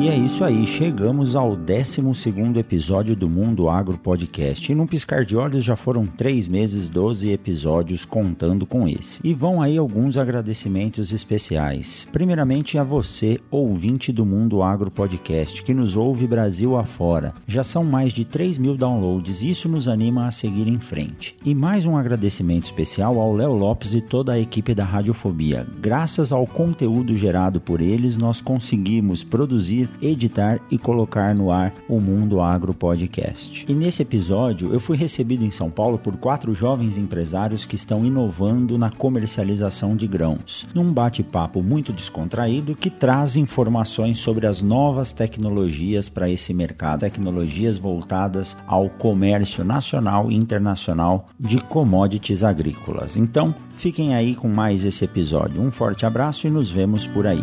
E é isso aí, chegamos ao 12 episódio do Mundo Agro Podcast. E num piscar de olhos já foram 3 meses, 12 episódios contando com esse. E vão aí alguns agradecimentos especiais. Primeiramente a você, ouvinte do Mundo Agro Podcast, que nos ouve Brasil afora. Já são mais de 3 mil downloads, isso nos anima a seguir em frente. E mais um agradecimento especial ao Léo Lopes e toda a equipe da Radiofobia. Graças ao conteúdo gerado por eles, nós conseguimos produzir editar e colocar no ar o Mundo Agro Podcast. E nesse episódio eu fui recebido em São Paulo por quatro jovens empresários que estão inovando na comercialização de grãos, num bate-papo muito descontraído que traz informações sobre as novas tecnologias para esse mercado, tecnologias voltadas ao comércio nacional e internacional de commodities agrícolas. Então, fiquem aí com mais esse episódio. Um forte abraço e nos vemos por aí.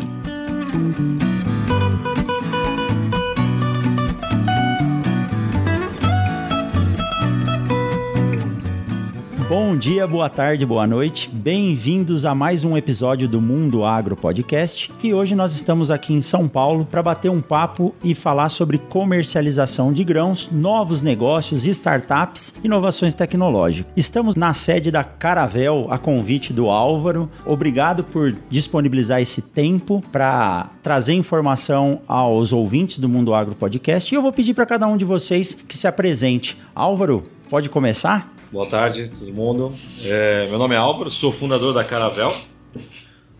Bom dia, boa tarde, boa noite. Bem-vindos a mais um episódio do Mundo Agro Podcast. E hoje nós estamos aqui em São Paulo para bater um papo e falar sobre comercialização de grãos, novos negócios, startups, inovações tecnológicas. Estamos na sede da Caravel, a convite do Álvaro. Obrigado por disponibilizar esse tempo para trazer informação aos ouvintes do Mundo Agro Podcast. E eu vou pedir para cada um de vocês que se apresente. Álvaro, pode começar? Boa tarde, todo mundo. É, meu nome é Álvaro, sou fundador da Caravel.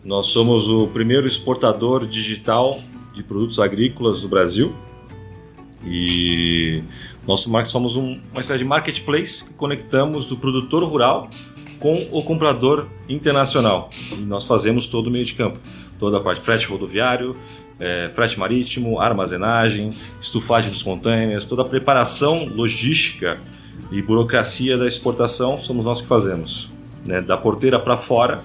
Nós somos o primeiro exportador digital de produtos agrícolas do Brasil. E nosso somos um, uma espécie de marketplace que conectamos o produtor rural com o comprador internacional. E nós fazemos todo o meio de campo, toda a parte frete rodoviário, é, frete marítimo, armazenagem, estufagem dos containers, toda a preparação logística e burocracia da exportação somos nós que fazemos. Né? Da porteira para fora,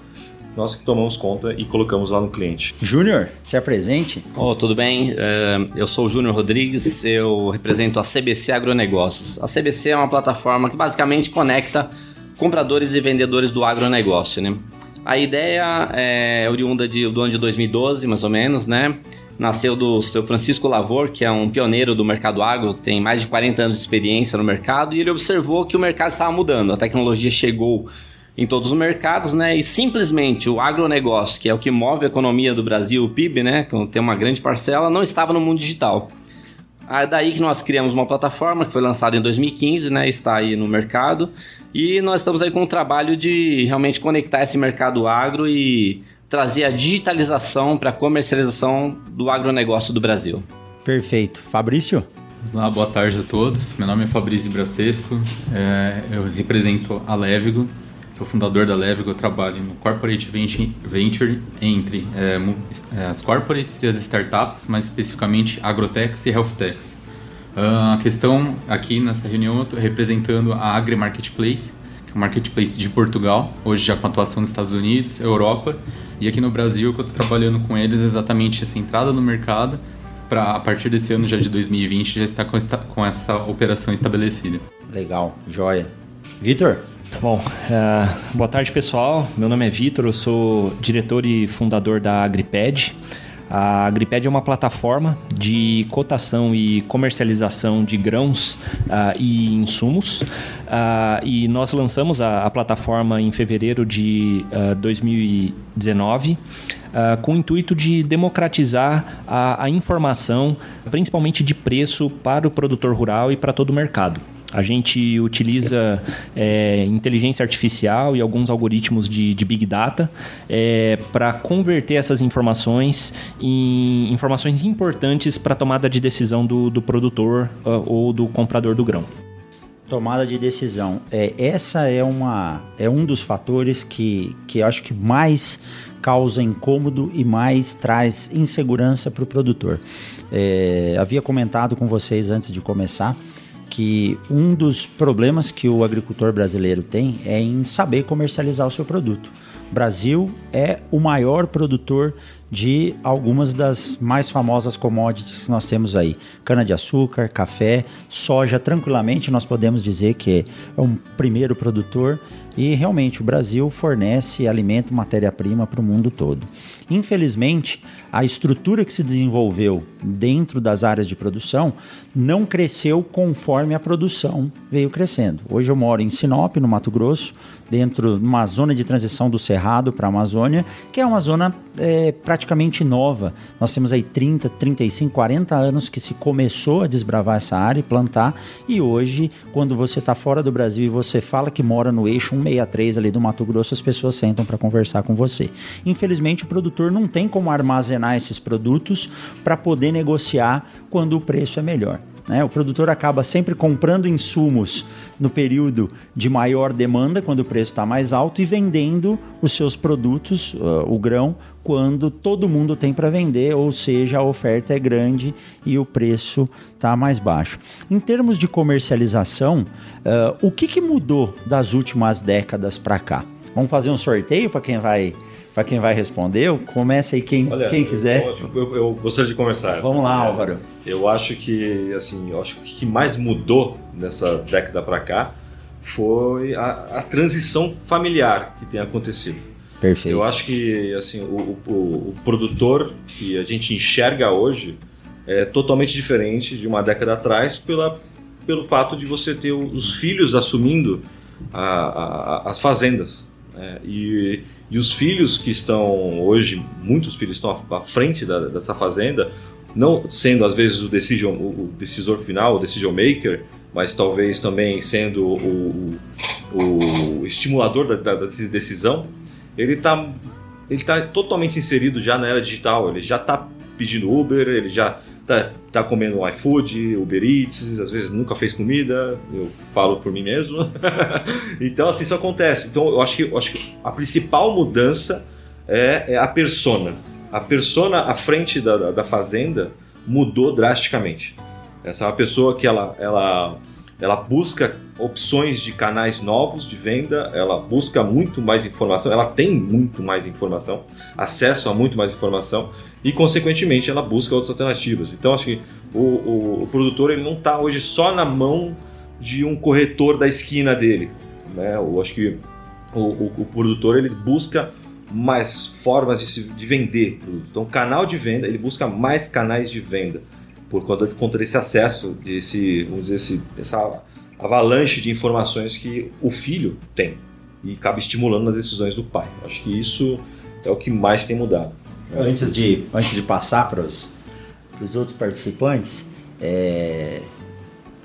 nós que tomamos conta e colocamos lá no cliente. Júnior, se apresente. Oh, tudo bem? É, eu sou o Júnior Rodrigues, eu represento a CBC Agronegócios. A CBC é uma plataforma que basicamente conecta compradores e vendedores do agronegócio, né? A ideia é oriunda de, do ano de 2012, mais ou menos, né? Nasceu do seu Francisco Lavor, que é um pioneiro do mercado agro, tem mais de 40 anos de experiência no mercado, e ele observou que o mercado estava mudando, a tecnologia chegou em todos os mercados, né? E simplesmente o agronegócio, que é o que move a economia do Brasil, o PIB, né? Que tem uma grande parcela, não estava no mundo digital. É daí que nós criamos uma plataforma que foi lançada em 2015, né? Está aí no mercado. E nós estamos aí com o trabalho de realmente conectar esse mercado agro e trazer a digitalização para a comercialização do agronegócio do Brasil. Perfeito. Fabrício? Olá, boa tarde a todos. Meu nome é Fabrício Bracesco, é, eu represento a Levigo, sou fundador da Levigo, eu trabalho no Corporate Venture entre é, é, as corporates e as startups, mais especificamente agrotechs e healthtechs. Uh, a questão aqui nessa reunião eu estou representando a Agri Marketplace, que é um marketplace de Portugal, hoje já com atuação nos Estados Unidos, Europa e aqui no Brasil, que eu estou trabalhando com eles exatamente essa entrada no mercado para a partir desse ano já de 2020 já estar com, esta, com essa operação estabelecida. Legal, joia. Vitor? Bom, uh, boa tarde pessoal. Meu nome é Vitor, eu sou diretor e fundador da Agriped. A Agriped é uma plataforma de cotação e comercialização de grãos uh, e insumos. Uh, e nós lançamos a, a, plataforma em fevereiro de uh, 2019 com o intuito de democratizar a, a informação, principalmente de preço para o produtor rural e para todo o mercado. A gente utiliza é, inteligência artificial e alguns algoritmos de, de Big Data é, para converter essas informações em informações importantes para a tomada de decisão do, do produtor uh, ou do comprador do grão. Tomada de decisão. É, essa é, uma, é um dos fatores que, que acho que mais causa incômodo e mais traz insegurança para o produtor. É, havia comentado com vocês antes de começar que um dos problemas que o agricultor brasileiro tem é em saber comercializar o seu produto. O Brasil é o maior produtor de algumas das mais famosas commodities que nós temos aí: cana-de-açúcar, café, soja. Tranquilamente, nós podemos dizer que é um primeiro produtor e realmente o Brasil fornece alimento, matéria-prima para o mundo todo. Infelizmente, a estrutura que se desenvolveu dentro das áreas de produção não cresceu conforme a produção veio crescendo. Hoje eu moro em Sinop, no Mato Grosso, dentro de uma zona de transição do Cerrado para a Amazônia, que é uma zona é, praticamente nova. Nós temos aí 30, 35, 40 anos que se começou a desbravar essa área e plantar, e hoje, quando você está fora do Brasil e você fala que mora no eixo 163 ali do Mato Grosso, as pessoas sentam para conversar com você. Infelizmente, o produtor não tem como armazenar esses produtos para poder negociar quando o preço é melhor. Né? O produtor acaba sempre comprando insumos no período de maior demanda, quando o preço está mais alto, e vendendo os seus produtos, uh, o grão, quando todo mundo tem para vender, ou seja, a oferta é grande e o preço está mais baixo. Em termos de comercialização, uh, o que, que mudou das últimas décadas para cá? Vamos fazer um sorteio para quem vai para quem vai responder. Comece aí quem, Olha, quem quiser. Eu, eu, eu, gostaria de começar. Vamos lá, Álvaro. Eu acho que assim, eu acho que o que mais mudou nessa década para cá foi a, a, transição familiar que tem acontecido. Perfeito. Eu acho que assim o, o, o produtor que a gente enxerga hoje é totalmente diferente de uma década atrás pela, pelo fato de você ter os filhos assumindo a, a, as fazendas. Né? E e os filhos que estão hoje, muitos filhos estão à frente da, dessa fazenda, não sendo às vezes o, decision, o decisor final, o decision maker, mas talvez também sendo o, o, o estimulador da, da, da, decisão, ele está ele tá totalmente inserido já na era digital. Ele já está pedindo Uber, ele já tá, tá comendo iFood, Uber Eats, às vezes nunca fez comida, eu falo por mim mesmo. então, assim, isso acontece. Então, eu acho que, eu acho que a principal mudança é, é, a persona. A persona à frente da, da, da, fazenda mudou drasticamente. Essa é uma pessoa que ela, ela, ela busca opções de canais novos de venda, ela busca muito mais informação, ela tem muito mais informação, acesso a muito mais informação e, consequentemente, ela busca outras alternativas. Então, acho que o, o, o produtor ele não está hoje só na mão de um corretor da esquina dele. Né? Eu acho que o, o, o produtor ele busca mais formas de, se, de vender. Então, canal de venda, ele busca mais canais de venda por conta, conta desse acesso, desse, vamos dizer, esse, essa avalanche de informações que o filho tem e acaba estimulando as decisões do pai. Acho que isso é o que mais tem mudado. Antes de, antes de passar para os, outros participantes, é,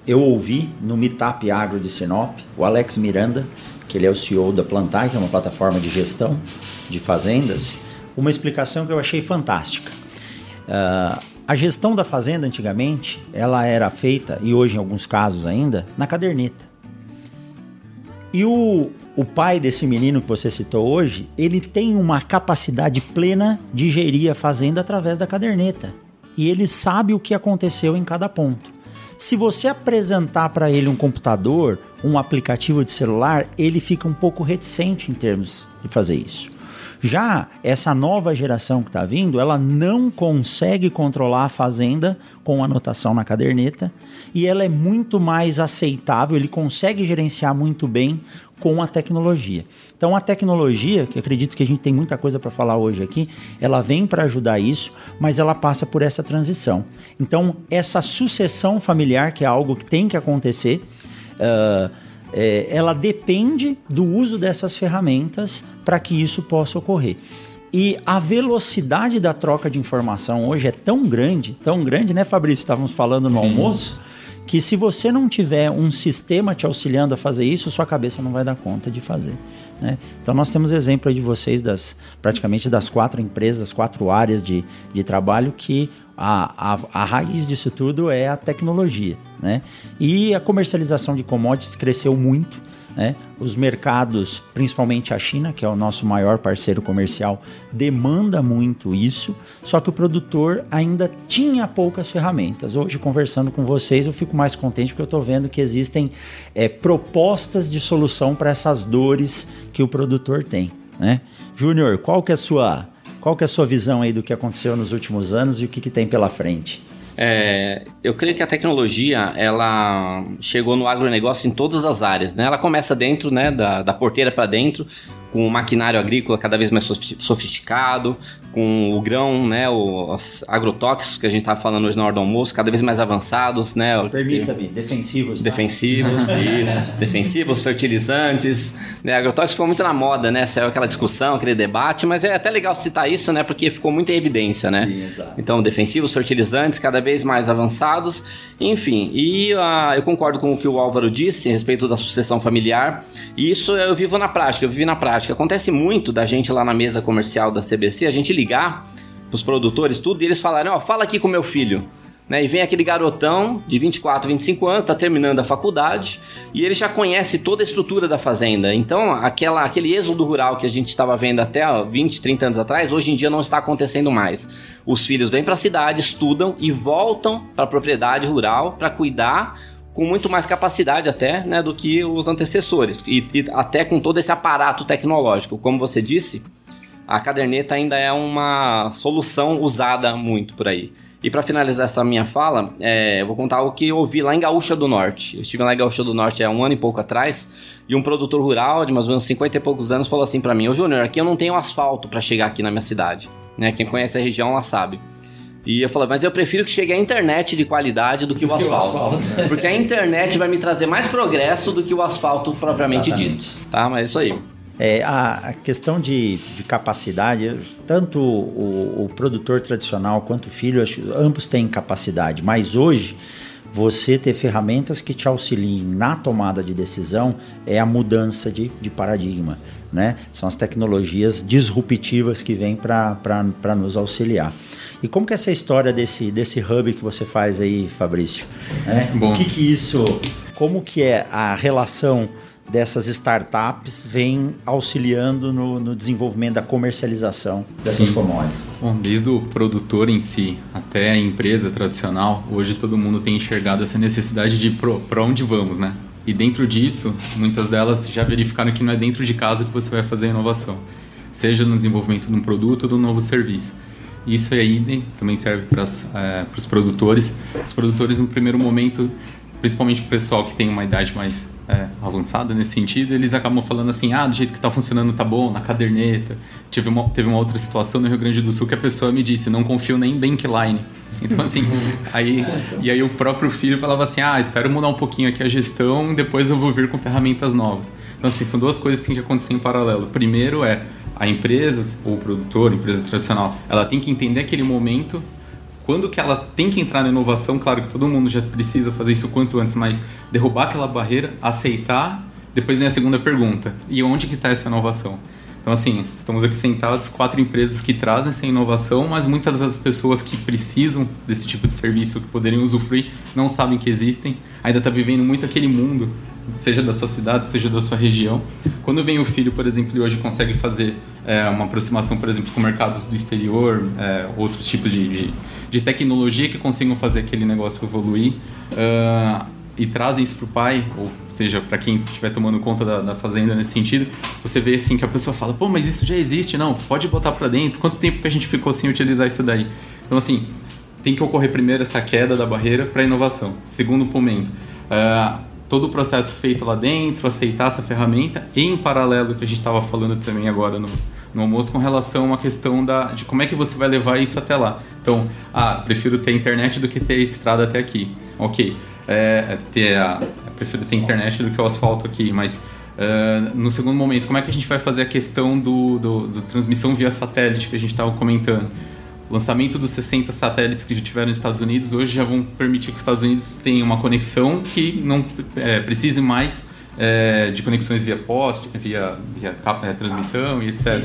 eu ouvi no Meetup Agro de Sinop o Alex Miranda, que ele é o CEO da Plantar, que é uma plataforma de gestão de fazendas, uma explicação que eu achei fantástica. Uh, a gestão da fazenda antigamente, ela era feita, e hoje em alguns casos ainda, na caderneta. E o, o pai desse menino que você citou hoje, ele tem uma capacidade plena de gerir a fazenda através da caderneta. E ele sabe o que aconteceu em cada ponto. Se você apresentar para ele um computador, um aplicativo de celular, ele fica um pouco reticente em termos de fazer isso. Já essa nova geração que está vindo, ela não consegue controlar a fazenda com anotação na caderneta e ela é muito mais aceitável, ele consegue gerenciar muito bem com a tecnologia. Então a tecnologia, que acredito que a gente tem muita coisa para falar hoje aqui, ela vem para ajudar isso, mas ela passa por essa transição. Então essa sucessão familiar, que é algo que tem que acontecer, uh, é, ela depende do uso dessas ferramentas para que isso possa ocorrer. E a velocidade da troca de informação hoje é tão grande, tão grande, né, Fabrício? Estávamos falando no Sim. almoço que se você não tiver um sistema te auxiliando a fazer isso, sua cabeça não vai dar conta de fazer. Né? Então nós temos exemplo de vocês das praticamente das quatro empresas, quatro áreas de, de trabalho que a, a, a raiz disso tudo é a tecnologia. Né? E a comercialização de commodities cresceu muito. Né? Os mercados, principalmente a China, que é o nosso maior parceiro comercial, demanda muito isso, só que o produtor ainda tinha poucas ferramentas. Hoje, conversando com vocês, eu fico mais contente porque eu estou vendo que existem é, propostas de solução para essas dores que o produtor tem. Né? Júnior, qual que é a sua Qual que é a sua visão aí do que aconteceu nos últimos anos e o que, que tem pela frente? É, eu creio que a tecnologia ela chegou no agronegócio em todas as áreas. Né? Ela começa dentro, né, da, da porteira para dentro, com o maquinário agrícola cada vez mais sofisticado, com o grão, né, os agrotóxicos que a gente estava falando hoje na hora do almoço, cada vez mais avançados, né? Permita-me, defensivos. Tá? Defensivos, isso. defensivos, fertilizantes, né? Agrotóxicos ficou muito na moda, né? Saiu aquela discussão, aquele debate, mas é até legal citar isso, né? Porque ficou muita evidência, né? Sim, exato. Então, defensivos, fertilizantes, cada vez mais avançados, enfim. E uh, eu concordo com o que o Álvaro disse a respeito da sucessão familiar. E isso eu vivo na prática, eu vivi na prática. Acontece muito da gente lá na mesa comercial da CBC, a gente liga ligar pros produtores, tudo, e eles falarem, ó, oh, fala aqui com meu filho. Né, e vem aquele garotão de 24, 25 anos, está terminando a faculdade e ele já conhece toda a estrutura da fazenda. Então, aquela, aquele êxodo rural que a gente estava vendo até ó, 20, 30 anos atrás, hoje em dia não está acontecendo mais. Os filhos vêm para a cidade, estudam e voltam para a propriedade rural para cuidar com muito mais capacidade até né, do que os antecessores e, e até com todo esse aparato tecnológico. Como você disse, a caderneta ainda é uma solução usada muito por aí. E para finalizar essa minha fala, é, eu vou contar o que eu ouvi lá em Gaúcha do Norte. Eu estive lá em Gaúcha do Norte há um ano e pouco atrás, e um produtor rural de mais ou menos 50 e poucos anos falou assim para mim: Ô Júnior, aqui eu não tenho asfalto para chegar aqui na minha cidade. Né? Quem conhece a região lá sabe. E eu falei, mas eu prefiro que chegue a internet de qualidade do que o asfalto. o asfalto. Porque a internet vai me trazer mais progresso do que o asfalto propriamente Exatamente. dito. Tá? Mas é isso aí. É, a, a, questão de, de, capacidade, tanto o, o, produtor tradicional quanto o filho, ambos têm capacidade, mas hoje você ter ferramentas que te auxiliem na tomada de decisão é a mudança de, de paradigma. Né? São as tecnologias disruptivas que vêm para nos auxiliar. E como que é essa história desse, desse hub que você faz aí, Fabrício? É, o que que isso, como que é a relação dessas startups vem auxiliando no, no desenvolvimento da comercialização dessas Sim. commodities? Bom, desde o produtor em si até a empresa tradicional, hoje todo mundo tem enxergado essa necessidade de para onde vamos, né? E dentro disso, muitas delas já verificaram que não é dentro de casa que você vai fazer a inovação, seja no desenvolvimento de um produto ou de um novo serviço. Isso aí também serve para é, os produtores. Os produtores, no primeiro momento, principalmente o pessoal que tem uma idade mais é, avançada nesse sentido, eles acabam falando assim, ah, do jeito que está funcionando tá bom, na caderneta. Tive uma, teve uma outra situação no Rio Grande do Sul que a pessoa me disse, não confio nem em Bankline. Então assim, aí, e aí o próprio filho falava assim, ah, espero mudar um pouquinho aqui a gestão, depois eu vou vir com ferramentas novas. Então assim, são duas coisas que tem que acontecer em paralelo. Primeiro é a empresa, ou o produtor, empresa tradicional, ela tem que entender aquele momento quando que ela tem que entrar na inovação, claro que todo mundo já precisa fazer isso quanto antes, mas derrubar aquela barreira, aceitar, depois vem a segunda pergunta, e onde que está essa inovação? Então, assim, estamos aqui sentados, quatro empresas que trazem essa inovação, mas muitas das pessoas que precisam desse tipo de serviço, que poderiam usufruir, não sabem que existem, ainda está vivendo muito aquele mundo, seja da sua cidade, seja da sua região. Quando vem o filho, por exemplo, e hoje consegue fazer é, uma aproximação, por exemplo, com mercados do exterior, é, outros tipos de, de, de, tecnologia que consigam fazer aquele negócio evoluir, uh, e trazem isso para o pai, ou seja, para quem estiver tomando conta da, da, fazenda nesse sentido, você vê assim que a pessoa fala, pô, mas isso já existe, não, pode botar para dentro, quanto tempo que a gente ficou sem utilizar isso daí? Então, assim, tem que ocorrer primeiro essa queda da barreira para a inovação. Segundo momento, uh, todo o processo feito lá dentro, aceitar essa ferramenta, e em paralelo que a gente estava falando também agora no, no almoço com relação à questão da, de como é que você vai levar isso até lá. Então, ah, prefiro ter internet do que ter estrada até aqui. Ok é, ter a, prefiro ter internet do que o asfalto aqui, mas uh, no segundo momento, como é que a gente vai fazer a questão do, do, do transmissão via satélite que a gente estava comentando? Lançamento dos 60 satélites que já tiveram nos Estados Unidos hoje já vão permitir que os Estados Unidos tenham uma conexão que não é, precise mais é, de conexões via poste, via, via é, transmissão e etc.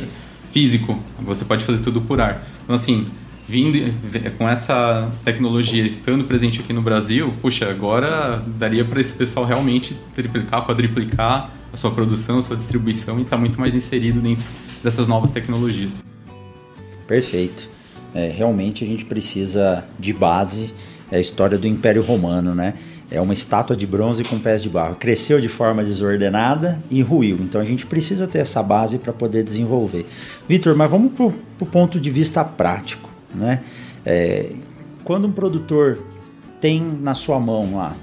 Físico, você pode fazer tudo por ar. Então, assim, vindo com essa tecnologia estando presente aqui no Brasil, puxa, agora daria para esse pessoal realmente triplicar, quadriplicar a sua produção, a sua distribuição e estar tá muito mais inserido dentro dessas novas tecnologias. Perfeito. É, realmente a gente precisa de base É a história do Império Romano, né? É uma estátua de bronze com pés de barro. Cresceu de forma desordenada e ruiu. Então a gente precisa ter essa base para poder desenvolver. Vitor, mas vamos para o ponto de vista prático, né? É, quando um produtor tem na sua mão lá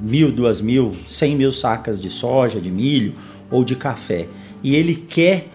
mil, duas mil, cem mil sacas de soja, de milho ou de café e ele quer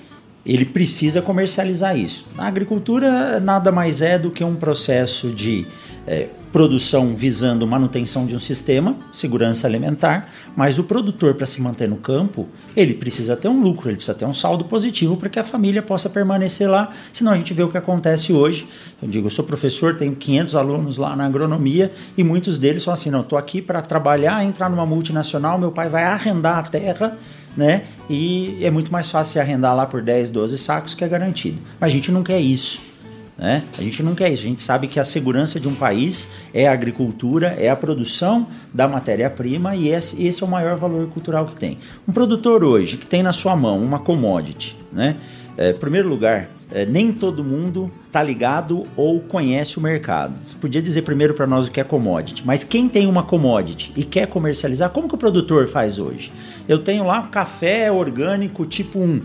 ele precisa comercializar isso. Na agricultura, nada mais é do que um processo de é, produção visando manutenção de um sistema, segurança alimentar, mas o produtor, para se manter no campo, ele precisa ter um lucro, ele precisa ter um saldo positivo para que a família possa permanecer lá, senão a gente vê o que acontece hoje. Eu digo, eu sou professor, tenho 500 alunos lá na agronomia e muitos deles falam assim: não, estou aqui para trabalhar, entrar numa multinacional, meu pai vai arrendar a terra né? E é muito mais fácil arrendar lá por 10, 12 sacos que é garantido. Mas a gente não quer isso. Né? A gente não quer isso. A gente sabe que a segurança de um país é a agricultura, é a produção da matéria-prima e esse, esse, é o maior valor cultural que tem. Um produtor hoje que tem na sua mão uma commodity, né? É, primeiro lugar, é, nem todo mundo está ligado ou conhece o mercado. Você podia dizer primeiro para nós o que é commodity, mas quem tem uma commodity e quer comercializar, como que o produtor faz hoje? Eu tenho lá um café orgânico tipo 1,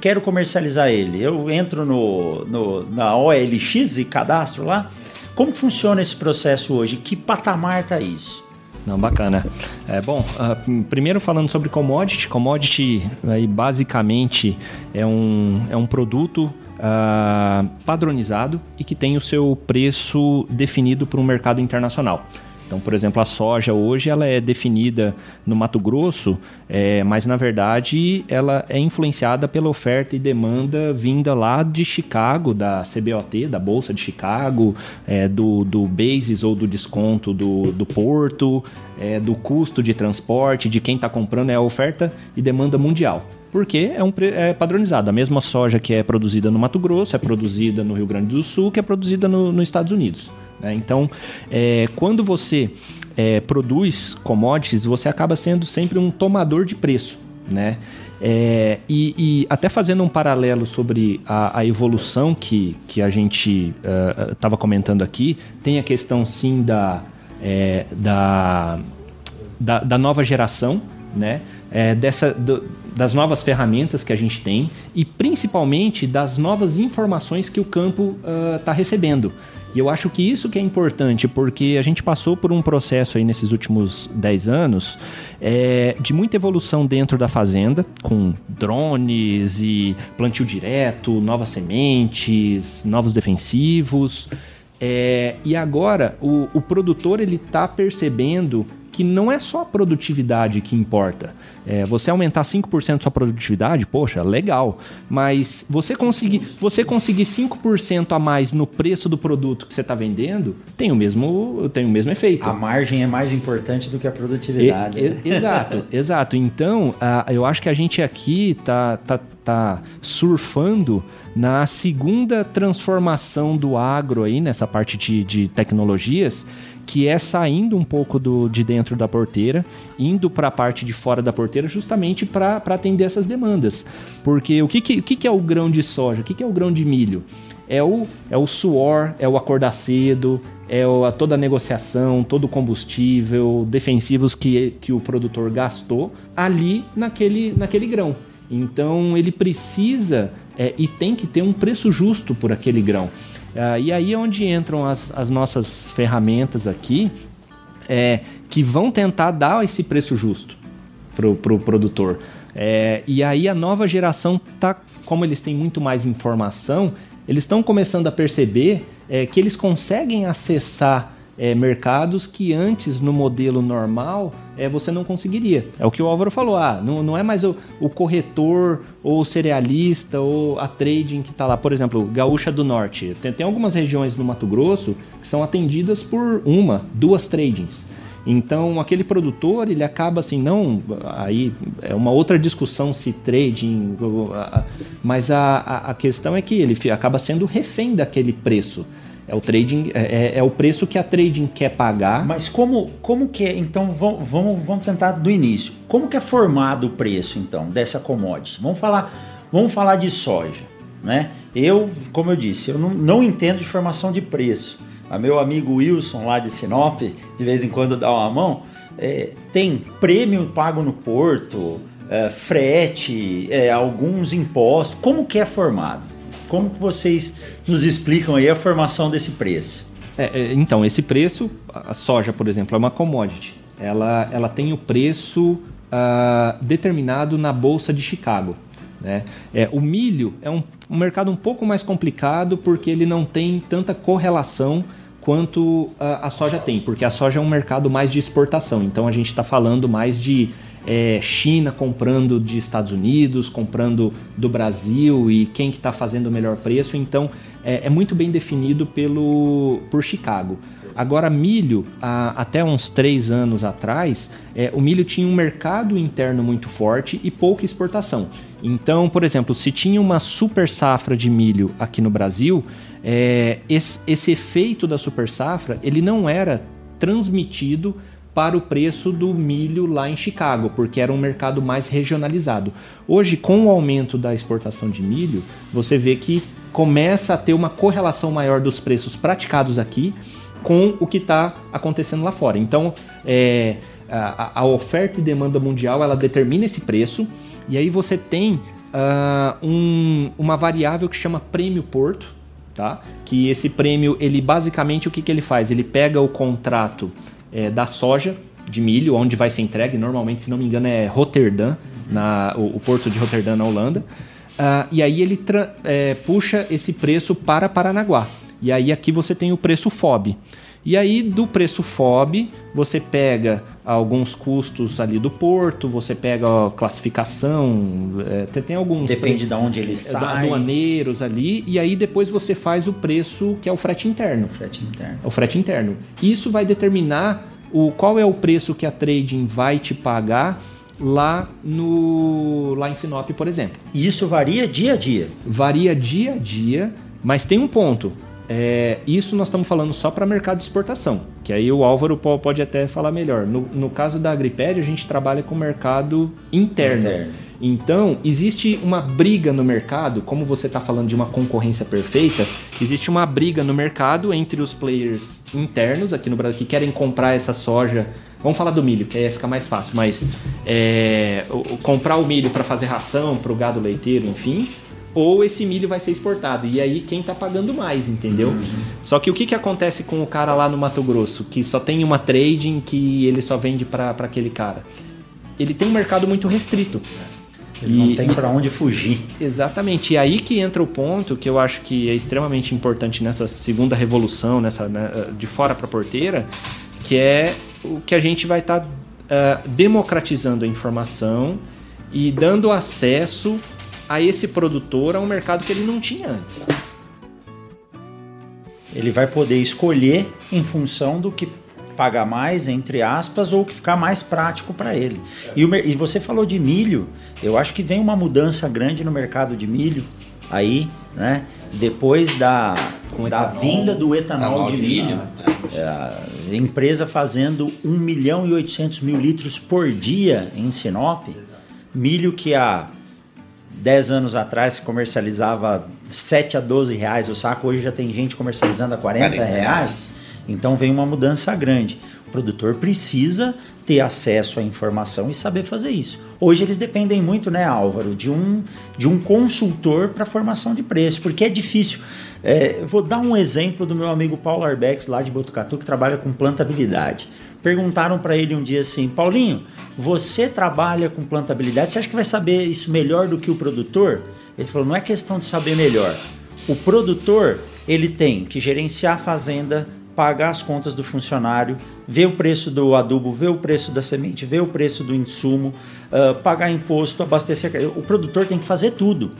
quero comercializar ele. Eu entro no, no, na OLX e cadastro lá. Como funciona esse processo hoje? Que patamar está isso? Não, bacana. É, bom, uh, primeiro falando sobre commodity. Commodity, aí, basicamente, é um, é um produto uh, padronizado e que tem o seu preço definido para um mercado internacional. Então, por exemplo, a soja hoje ela é definida no Mato Grosso, é, mas na verdade ela é influenciada pela oferta e demanda vinda lá de Chicago, da CBOT, da Bolsa de Chicago, é, do, do basis ou do desconto do, do porto, é, do custo de transporte, de quem está comprando, é a oferta e demanda mundial porque é, um, é padronizado. A mesma soja que é produzida no Mato Grosso é produzida no Rio Grande do Sul, que é produzida no, nos Estados Unidos. Né? Então, é, quando você é, produz commodities, você acaba sendo sempre um tomador de preço. Né? É, e, e, até fazendo um paralelo sobre a, a evolução que, que a gente estava uh, comentando aqui, tem a questão sim da, é, da, da, da, nova geração, né? É, dessa, do, das novas ferramentas que a gente tem e principalmente das novas informações que o campo está uh, recebendo. E eu acho que isso que é importante, porque a gente passou por um processo aí nesses últimos 10 anos é, de muita evolução dentro da fazenda, com drones e plantio direto, novas sementes, novos defensivos. É, e agora o, o produtor ele está percebendo que não é só a produtividade que importa. É, você aumentar 5% sua produtividade, poxa, legal. Mas você conseguir, você conseguir 5% a mais no preço do produto que você está vendendo, tem o, mesmo, tem o mesmo efeito. A margem é mais importante do que a produtividade. E, né? exato, exato. Então, eu acho que a gente aqui tá, tá, tá surfando na segunda transformação do agro aí, nessa parte de, de tecnologias, que é saindo um pouco do, de dentro da porteira, indo para a parte de fora da porteira, justamente para atender essas demandas. Porque o que, que, o que, que é o grão de soja? O que, que é o grão de milho? É o, é o suor, é o acordar cedo, é o, a toda a negociação, todo o combustível, defensivos que, que o produtor gastou ali naquele, naquele grão. Então ele precisa é, e tem que ter um preço justo por aquele grão. Uh, e aí é onde entram as, as nossas ferramentas aqui, é, que vão tentar dar esse preço justo para o pro produtor. É, e aí a nova geração tá, como eles têm muito mais informação, eles estão começando a perceber é, que eles conseguem acessar é, mercados que antes no modelo normal é, você não conseguiria. É o que o Álvaro falou, ah, não, não é mais o, o corretor ou o cerealista ou a trading que está lá. Por exemplo, Gaúcha do Norte. Tem, tem algumas regiões no Mato Grosso que são atendidas por uma, duas tradings. Então, aquele produtor, ele acaba assim, não, aí é uma outra discussão se trading, mas a, a, a questão é que ele acaba sendo refém daquele preço. É o trading, é, é, é, o preço que a trading quer pagar. Mas como, como que é? Então vamos, vamos, tentar do início. Como que é formado o preço então dessa commodity? Vamos falar, vamos falar de soja, né? Eu, como eu disse, eu não, não entendo de formação de preço. a meu amigo Wilson lá de Sinop, de vez em quando dá uma mão, é, tem prêmio pago no porto, é, frete, é, alguns impostos. Como que é formado? Como que vocês nos explicam aí a formação desse preço? É, é, então, esse preço, a soja, por exemplo, é uma commodity. Ela, ela tem o preço uh, determinado na Bolsa de Chicago. Né? É, o milho é um, um, mercado um pouco mais complicado porque ele não tem tanta correlação quanto a, a soja tem, porque a soja é um mercado mais de exportação. Então a gente está falando mais de é, China comprando de Estados Unidos, comprando do Brasil e quem que está fazendo o melhor preço. Então é, é, muito bem definido pelo por Chicago. Agora milho, a, até uns três anos atrás, é, o milho tinha um mercado interno muito forte e pouca exportação. Então, por exemplo, se tinha uma super safra de milho aqui no Brasil, é, esse, esse efeito da super safra ele não era transmitido para o preço do milho lá em Chicago, porque era um mercado mais regionalizado. Hoje, com o aumento da exportação de milho, você vê que começa a ter uma correlação maior dos preços praticados aqui com o que está acontecendo lá fora. Então, é, a, a, oferta e demanda mundial ela determina esse preço, e aí você tem uh, um, uma variável que chama prêmio porto, tá? Que esse prêmio, ele basicamente o que, que ele faz? Ele pega o contrato é, da soja de milho, onde vai ser entregue. Normalmente, se não me engano, é Rotterdam, na, o, o porto de Rotterdam, na Holanda. Uh, e aí ele é, puxa esse preço para Paranaguá. E aí aqui você tem o preço FOB. E aí do preço FOB, você pega alguns custos ali do porto, você pega a classificação, é, tem alguns... Depende de onde ele é, sai. Aduaneiros ali, e aí depois você faz o preço que é o frete interno. Frete interno. O frete interno. Isso vai determinar o, qual é o preço que a trading vai te pagar lá no lá em Sinop, por exemplo. E isso varia dia a dia? Varia dia a dia, mas tem um ponto. É, isso nós estamos falando só para mercado de exportação, que aí o Álvaro pode até falar melhor. No, no caso da Agriped, a gente trabalha com mercado interno. interno. Então, existe uma briga no mercado, como você está falando de uma concorrência perfeita, existe uma briga no mercado entre os players internos aqui no Brasil que querem comprar essa soja. Vamos falar do milho, que aí fica mais fácil, mas é, comprar o milho para fazer ração para o gado leiteiro, enfim ou esse milho vai ser exportado. E aí quem está pagando mais, entendeu? Uhum. Só que o que, que acontece com o cara lá no Mato Grosso, que só tem uma trading que ele só vende para aquele cara? Ele tem um mercado muito restrito. Ele e, não tem para onde fugir. Exatamente. E aí que entra o ponto que eu acho que é extremamente importante nessa segunda revolução, nessa né, de fora para porteira, que é o que a gente vai estar tá, uh, democratizando a informação e dando acesso a esse produtor a um mercado que ele não tinha antes. Ele vai poder escolher em função do que pagar mais, entre aspas, ou que ficar mais prático para ele. E, o, e você falou de milho, eu acho que vem uma mudança grande no mercado de milho aí, né? Depois da, da vinda do etanol, etanol de, de, milho, é, a empresa fazendo 1 milhão e 800 mil litros por dia em Sinop, milho que a 10 anos atrás se comercializava 7 a 12 reais o saco, hoje já tem gente comercializando a 40, 40 reais. reais. Então vem uma mudança grande. O produtor precisa ter acesso à informação e saber fazer isso. Hoje eles dependem muito, né, Álvaro, de um, de um consultor para formação de preço, porque é difícil. É, vou dar um exemplo do meu amigo Paulo Arbex, lá de Botucatu, que trabalha com plantabilidade. Perguntaram para ele um dia assim: Paulinho, você trabalha com plantabilidade, você acha que vai saber isso melhor do que o produtor? Ele falou: não é questão de saber melhor. O produtor ele tem que gerenciar a fazenda, pagar as contas do funcionário, ver o preço do adubo, ver o preço da semente, ver o preço do insumo, uh, pagar imposto, abastecer. O produtor tem que fazer tudo.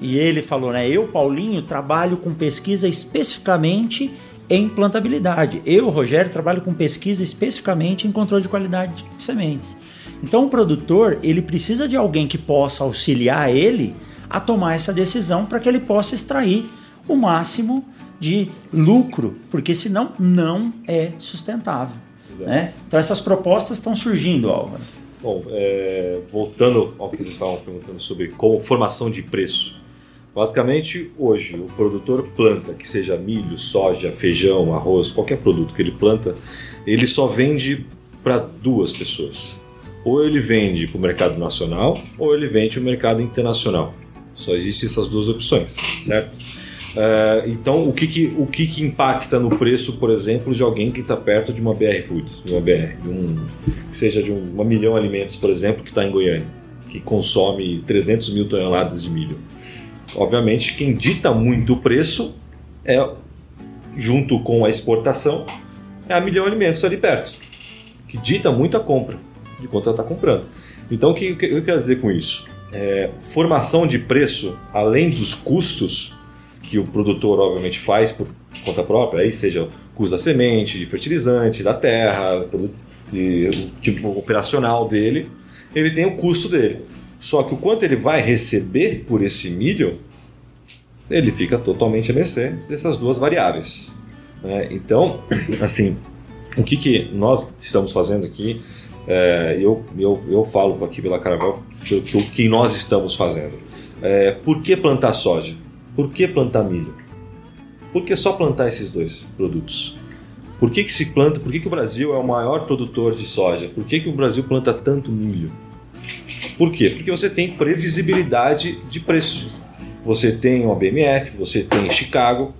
E ele falou, né? Eu, Paulinho, trabalho com pesquisa especificamente em plantabilidade. Eu, Rogério, trabalho com pesquisa especificamente em controle de qualidade de sementes. Então, o produtor ele precisa de alguém que possa auxiliar ele a tomar essa decisão para que ele possa extrair o máximo de lucro, porque senão não é sustentável. Né? Então essas propostas estão surgindo, Álvaro. Bom, é, voltando ao que vocês estavam perguntando sobre como formação de preço. Basicamente, hoje, o produtor planta, que seja milho, soja, feijão, arroz, qualquer produto que ele planta, ele só vende para duas pessoas. Ou ele vende para o mercado nacional, ou ele vende para o mercado internacional. Só existem essas duas opções, certo? Uh, então, o, que, que, o que, que impacta no preço, por exemplo, de alguém que está perto de uma BR Foods, de uma BR, de um, que seja de um, uma milhão alimentos, por exemplo, que está em Goiânia, que consome 300 mil toneladas de milho? Obviamente, quem dita muito o preço é, junto com a exportação, é a Milhão Alimentos ali perto, que dita muito a compra de quanto ela está comprando. Então, o que, eu quero dizer com isso? É, formação de preço, além dos custos que o produtor, obviamente, faz por conta própria, aí seja o custo da semente, de fertilizante, da terra, de, o tipo operacional dele, ele tem o custo dele. Só que o quanto ele vai receber por esse milho, ele fica totalmente à mercê dessas duas variáveis. Né? Então, assim, o que, que nós estamos fazendo aqui, é, eu, eu, eu falo aqui pela Caravel que, que o que nós estamos fazendo. É, por que plantar soja? Por que plantar milho? Por que só plantar esses dois produtos? Por que, que se planta? Por que, que o Brasil é o maior produtor de soja? Por que, que o Brasil planta tanto milho? Por quê? Porque você tem previsibilidade de preço. Você tem o BMF, você tem Chicago,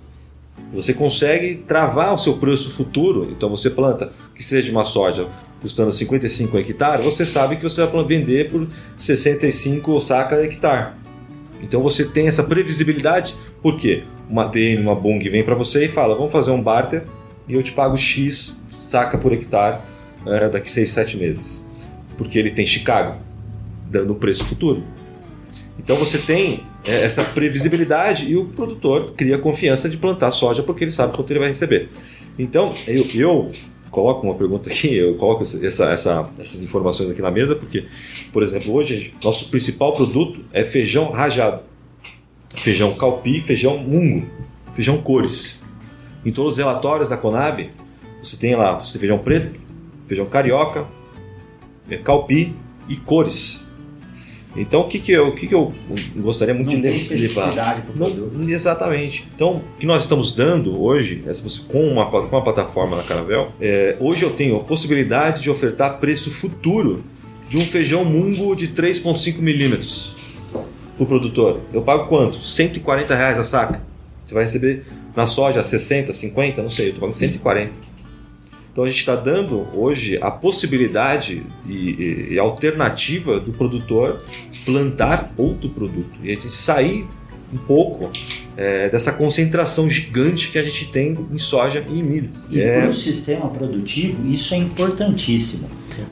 você consegue travar o seu preço futuro. Então você planta que seja uma soja custando 55 hectares, você sabe que você vai vender por 65 saca hectare. Então você tem essa previsibilidade, porque uma TN, uma Bung vem para você e fala: vamos fazer um barter e eu te pago X saca por hectare é, daqui 6, 7 meses. Porque ele tem Chicago dando o preço futuro. Então você tem é, essa previsibilidade e o produtor cria confiança de plantar soja porque ele sabe quanto ele vai receber. Então eu, eu coloco uma pergunta aqui, eu coloco essa, essa, essas informações aqui na mesa porque, por exemplo, hoje nosso principal produto é feijão rajado, feijão calpi, feijão mungo, feijão cores. Em todos os relatórios da Conab você tem lá, você tem feijão preto, feijão carioca, é, calpi e cores. Então, o que, que, eu, o que, que eu gostaria muito não de especificidade não, Exatamente. Então, o que nós estamos dando hoje, com uma, com uma plataforma na Caravel, é, hoje eu tenho a possibilidade de ofertar preço futuro de um feijão mungo de 3,5 milímetros para o produtor. Eu pago quanto? 140 reais a saca. Você vai receber na soja 60, 50, não sei, eu estou pagando 140. Então a gente está dando hoje a possibilidade e, e, e, alternativa do produtor plantar outro produto e a gente sair um pouco é, dessa concentração gigante que a gente tem em soja e em milho. E é... para o sistema produtivo isso é importantíssimo.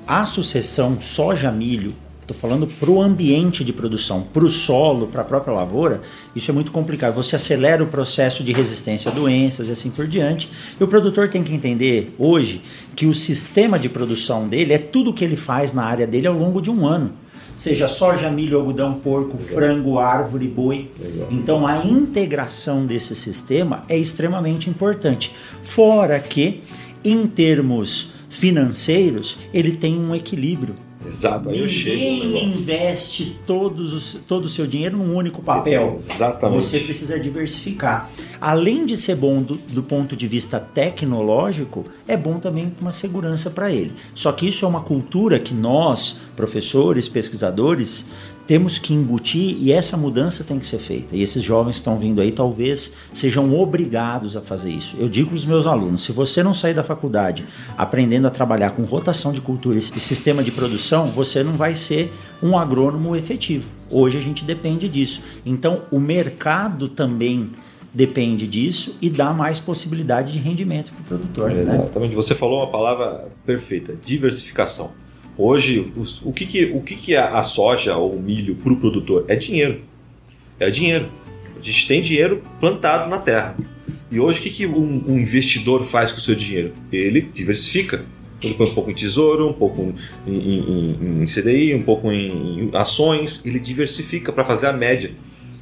A sucessão soja-milho Estou falando para o ambiente de produção, para o solo, para a própria lavoura, isso é muito complicado. Você acelera o processo de resistência a doenças e assim por diante. E o produtor tem que entender hoje que o sistema de produção dele é tudo o que ele faz na área dele ao longo de um ano. Seja soja, milho, algodão, porco, frango, árvore, boi. Então a integração desse sistema é extremamente importante. Fora que, em financeiros, ele tem um equilíbrio. Exato, aí eu chego. Ninguém investe todos os, todo o seu dinheiro num único papel. Exatamente. Você precisa diversificar. Além de ser bom do, do ponto de vista tecnológico, é bom também uma segurança para ele. Só que isso é uma cultura que nós, professores, pesquisadores, temos que embutir e essa mudança tem que ser feita. E esses jovens estão vindo aí talvez sejam obrigados a fazer isso. Eu digo para os meus alunos: se você não sair da faculdade aprendendo a trabalhar com rotação de cultura e sistema de produção, você não vai ser um agrônomo efetivo. Hoje a gente depende disso. Então o mercado também depende disso e dá mais possibilidade de rendimento para o produtor. Né? Exatamente. Né? Você falou uma palavra perfeita: diversificação. Hoje, o que, que, o que, que é a soja ou o milho para o produtor? É dinheiro. É dinheiro. A gente tem dinheiro plantado na terra. E hoje, o que, que um, um investidor faz com o seu dinheiro? Ele diversifica. Ele põe um pouco em tesouro, um pouco em, em, em CDI, um pouco em, em ações. Ele diversifica para fazer a média.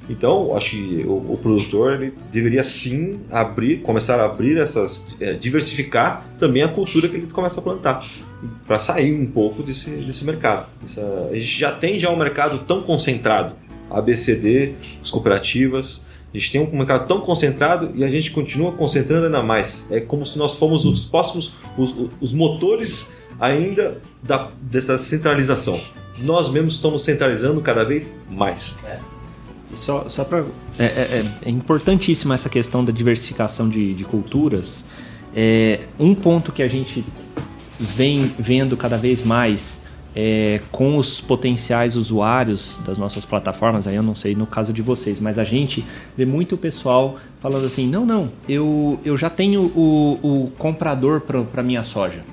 Então, acho que o, o, produtor ele deveria sim abrir, começar a abrir essas, é, diversificar também a cultura que ele começa a plantar para sair um pouco desse, desse mercado. Essa, a gente já tem já um mercado tão concentrado ABCD, as cooperativas. A gente tem um mercado tão concentrado e a gente continua concentrando ainda mais. É como se nós fôssemos os próximos, os, os motores ainda da, dessa centralização. Nós mesmos estamos centralizando cada vez mais. É. Só, só para é, é, é, importantíssima essa questão da diversificação de, de culturas. É, um ponto que a gente vem vendo cada vez mais é, com os potenciais usuários das nossas plataformas, aí eu não sei no caso de vocês, mas a gente vê muito pessoal falando assim: não, não, eu, eu já tenho o, o comprador para minha soja.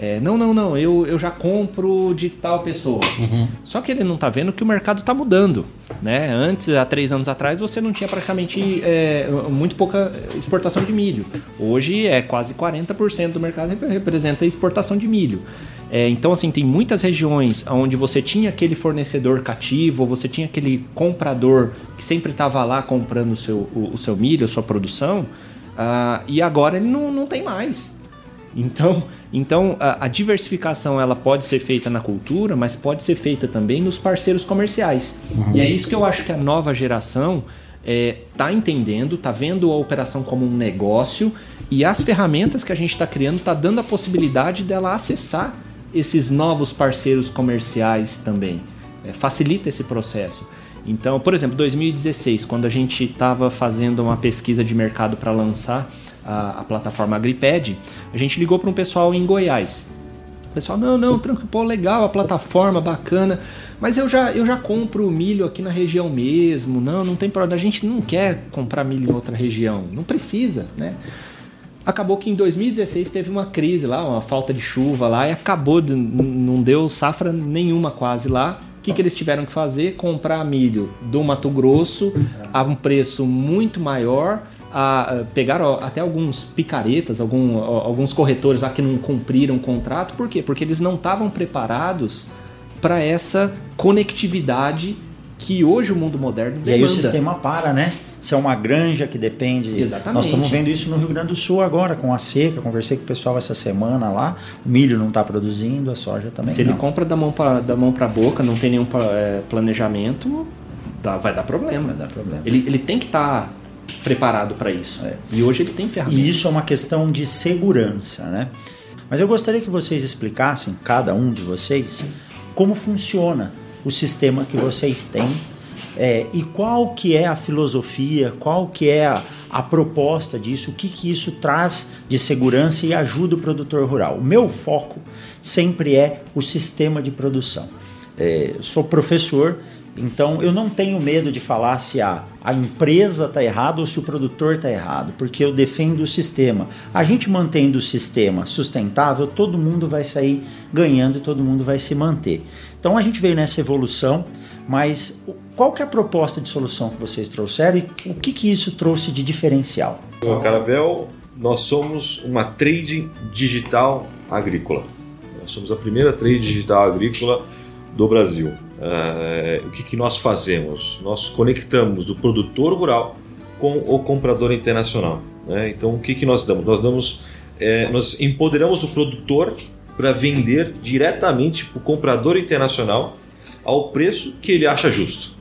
É, não, não, não, eu, eu já compro de tal pessoa. Uhum. Só que ele não está vendo que o mercado está mudando. Né? Antes, há três anos atrás, você não tinha praticamente é, muito pouca exportação de milho. Hoje é quase 40% do mercado representa exportação de milho. É, então, assim, tem muitas regiões onde você tinha aquele fornecedor cativo, ou você tinha aquele comprador que sempre estava lá comprando o seu, o, o, seu milho, a sua produção, uh, e agora ele não, não tem mais. Então, então a, a, diversificação ela pode ser feita na cultura, mas pode ser feita também nos parceiros comerciais. Uhum. E é isso que eu acho que a nova geração está é, entendendo, está vendo a operação como um negócio e as ferramentas que a gente está criando está dando a possibilidade dela acessar esses novos parceiros comerciais também. É, facilita esse processo. Então, por exemplo, 2016, quando a gente estava fazendo uma pesquisa de mercado para lançar a, a, plataforma Agriped, a gente ligou para um pessoal em Goiás. O pessoal, não, não, tranquilo, pô, legal a plataforma, bacana, mas eu já, eu já compro milho aqui na região mesmo, não, não tem problema, a gente não quer comprar milho em outra região, não precisa, né? Acabou que em 2016 teve uma crise lá, uma falta de chuva lá, e acabou, de, não deu safra nenhuma quase lá. O que, que eles tiveram que fazer? Comprar milho do Mato Grosso a um preço muito maior. A, pegaram até alguns picaretas, algum, alguns corretores lá que não cumpriram o contrato. Por quê? Porque eles não estavam preparados para essa conectividade que hoje o mundo moderno demanda. E aí o sistema para, né? se é uma granja que depende. Exatamente. Nós estamos vendo isso no Rio Grande do Sul agora, com a seca. Conversei com o pessoal essa semana lá. O milho não está produzindo, a soja também. Se não. ele compra da mão para da mão para a boca, não tem nenhum é, planejamento, dá, vai dar problema. Vai dar problema. Ele, ele tem que estar tá preparado para isso. É. E hoje ele tem ferramentas. E isso é uma questão de segurança, né? Mas eu gostaria que vocês explicassem, cada um de vocês, como funciona o sistema que vocês têm é, e qual que é a filosofia, qual que é a, a proposta disso, o que, que isso traz de segurança e ajuda o produtor rural. O meu foco sempre é o sistema de produção. É, sou professor, então eu não tenho medo de falar se a, a empresa está errada ou se o produtor está errado, porque eu defendo o sistema. A gente mantendo o sistema sustentável, todo mundo vai sair ganhando e todo mundo vai se manter. Então a gente veio nessa evolução, mas qual que é a proposta de solução que vocês trouxeram e o que, que isso trouxe de diferencial? A Caravel, nós somos uma trade digital agrícola. Nós somos a primeira trade digital agrícola do Brasil. Uh, o que, que nós fazemos? Nós conectamos o produtor rural com o comprador internacional. Né? Então, o que, que nós damos? Nós damos, é, nós empoderamos o produtor para vender diretamente para o comprador internacional ao preço que ele acha justo.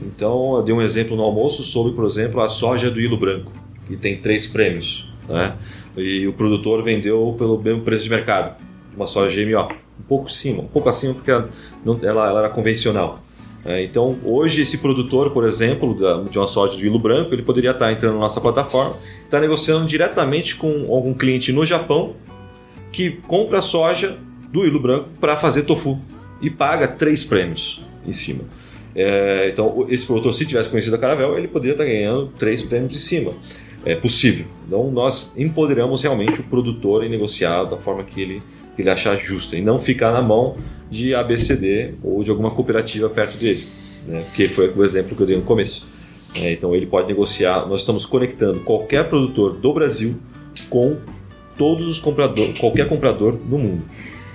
Então, eu dei um exemplo no almoço sobre, por exemplo, a soja do hilo branco, que tem três prêmios. Né? E o produtor vendeu pelo mesmo preço de mercado, uma soja GMO, um pouco acima, um pouco acima porque ela, ela, era convencional. É, então, hoje, esse produtor, por exemplo, de uma soja do hilo branco, ele poderia estar entrando na nossa plataforma, estar negociando diretamente com algum cliente no Japão que compra soja do hilo branco para fazer tofu e paga três prêmios em cima. É, então, esse produtor, se tivesse conhecido a Caravel, ele poderia estar ganhando três prêmios em cima. É possível. Então, nós empoderamos realmente o produtor em negociar da forma que ele, que ele achar justa e não ficar na mão de ABCD ou de alguma cooperativa perto dele, né? que foi o exemplo que eu dei no começo. É, então, ele pode negociar. Nós estamos conectando qualquer produtor do Brasil com todos os compradores, qualquer comprador do mundo.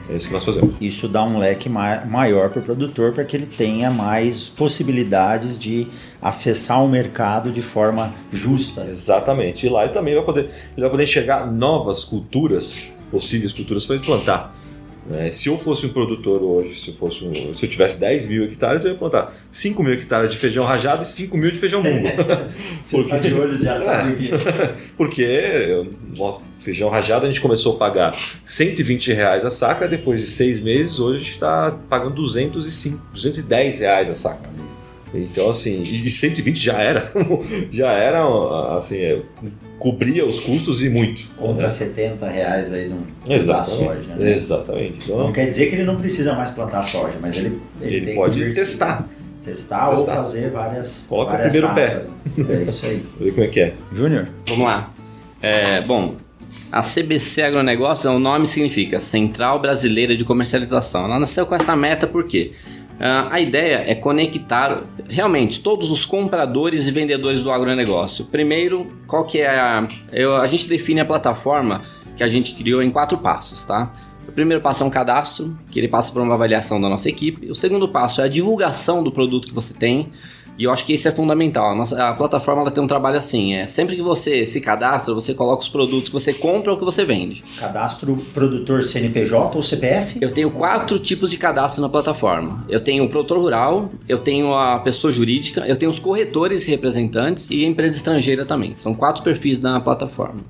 É isso que nós fazemos. Isso dá um leque maior para o produtor para que ele tenha mais possibilidades de acessar o mercado de forma justa. Exatamente. E lá ele também vai poder, ele vai poder enxergar novas culturas, possíveis culturas para ele plantar. Né? Se eu fosse um produtor hoje, se eu, fosse um, se eu tivesse 10 mil hectares, eu ia plantar 5 mil hectares de feijão rajado e 5 mil de feijão mungo. Porque... tá de olho, já sabe o que. Porque eu, feijão rajado a gente começou a pagar 120 reais a saca, depois de seis meses, hoje a gente está pagando 205, 210 reais a saca. Então, assim, e 120 já era, já era, assim, é, cobria os custos e muito. Contra 70 reais aí no Exatamente. soja, né? Exatamente. Então, não quer dizer que ele não precisa mais plantar soja, mas ele, ele, ele pode testar. Testar, testar, ou fazer várias. Coloca várias o primeiro safras, pé. Né? É isso aí. Ver como é que é. Júnior? Vamos lá. É, bom, a CBC Agronegócios, o nome significa Central Brasileira de Comercialização. Ela nasceu com essa meta por quê? Uh, a ideia é conectar realmente todos os compradores e vendedores do agronegócio. Primeiro, qual que é a. Eu, a gente define a plataforma que a gente criou em quatro passos, tá? O primeiro passo é um cadastro, que ele passa por uma avaliação da nossa equipe. O segundo passo é a divulgação do produto que você tem. E eu acho que isso é fundamental. A, nossa, a plataforma ela tem um trabalho assim: é sempre que você se cadastra, você coloca os produtos que você compra ou que você vende. Cadastro produtor CNPJ ou CPF? Eu tenho quatro tipos de cadastro na plataforma. Eu tenho o produtor rural, eu tenho a pessoa jurídica, eu tenho os corretores e representantes e a empresa estrangeira também. São quatro perfis na plataforma.